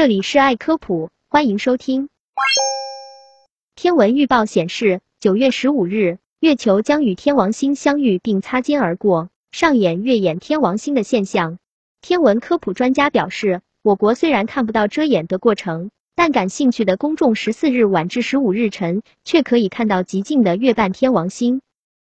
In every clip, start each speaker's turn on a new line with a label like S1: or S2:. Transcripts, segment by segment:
S1: 这里是爱科普，欢迎收听。天文预报显示，九月十五日，月球将与天王星相遇并擦肩而过，上演月掩天王星的现象。天文科普专家表示，我国虽然看不到遮掩的过程，但感兴趣的公众十四日晚至十五日晨却可以看到极近的月半天王星。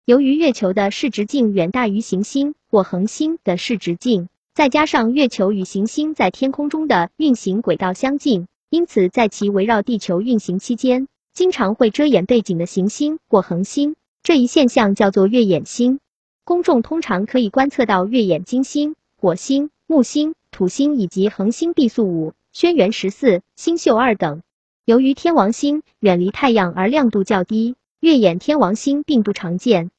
S1: 由于月球的视直径远大于行星或恒星的视直径。再加上月球与行星在天空中的运行轨道相近，因此在其围绕地球运行期间，经常会遮掩背景的行星或恒星。这一现象叫做月掩星。公众通常可以观测到月掩金星、火星、木星、土星以及恒星毕宿五、轩辕十四、星宿二等。由于天王星远离太阳而亮度较低，月掩天王星并不常见。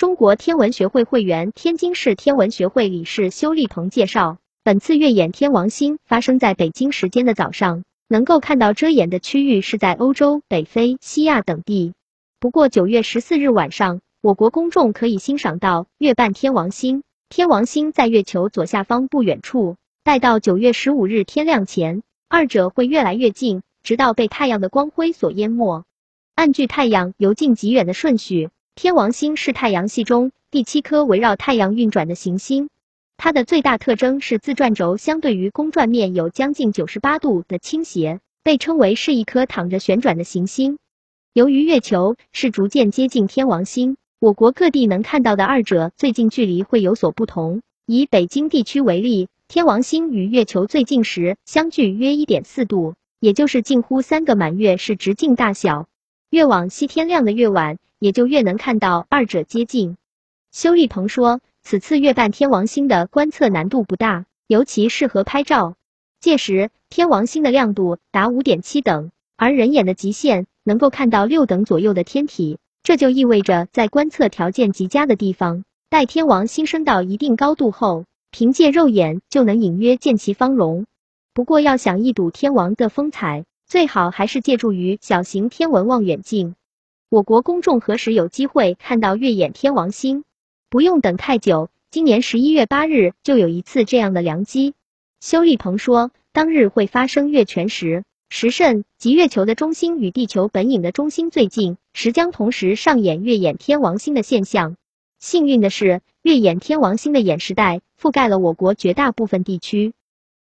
S1: 中国天文学会会员、天津市天文学会理事修立鹏介绍，本次月掩天王星发生在北京时间的早上，能够看到遮掩的区域是在欧洲、北非、西亚等地。不过九月十四日晚上，我国公众可以欣赏到月半天王星，天王星在月球左下方不远处。待到九月十五日天亮前，二者会越来越近，直到被太阳的光辉所淹没。按距太阳由近及远的顺序。天王星是太阳系中第七颗围绕太阳运转的行星，它的最大特征是自转轴相对于公转面有将近九十八度的倾斜，被称为是一颗躺着旋转的行星。由于月球是逐渐接近天王星，我国各地能看到的二者最近距离会有所不同。以北京地区为例，天王星与月球最近时相距约一点四度，也就是近乎三个满月是直径大小。越往西天亮的越晚。也就越能看到二者接近。修立鹏说，此次月伴天王星的观测难度不大，尤其适合拍照。届时天王星的亮度达五点七等，而人眼的极限能够看到六等左右的天体，这就意味着在观测条件极佳的地方，待天王星升到一定高度后，凭借肉眼就能隐约见其方容。不过要想一睹天王的风采，最好还是借助于小型天文望远镜。我国公众何时有机会看到月掩天王星？不用等太久，今年十一月八日就有一次这样的良机。修立鹏说，当日会发生月全食，时甚，即月球的中心与地球本影的中心最近，时将同时上演月掩天王星的现象。幸运的是，月掩天王星的掩时带覆盖了我国绝大部分地区。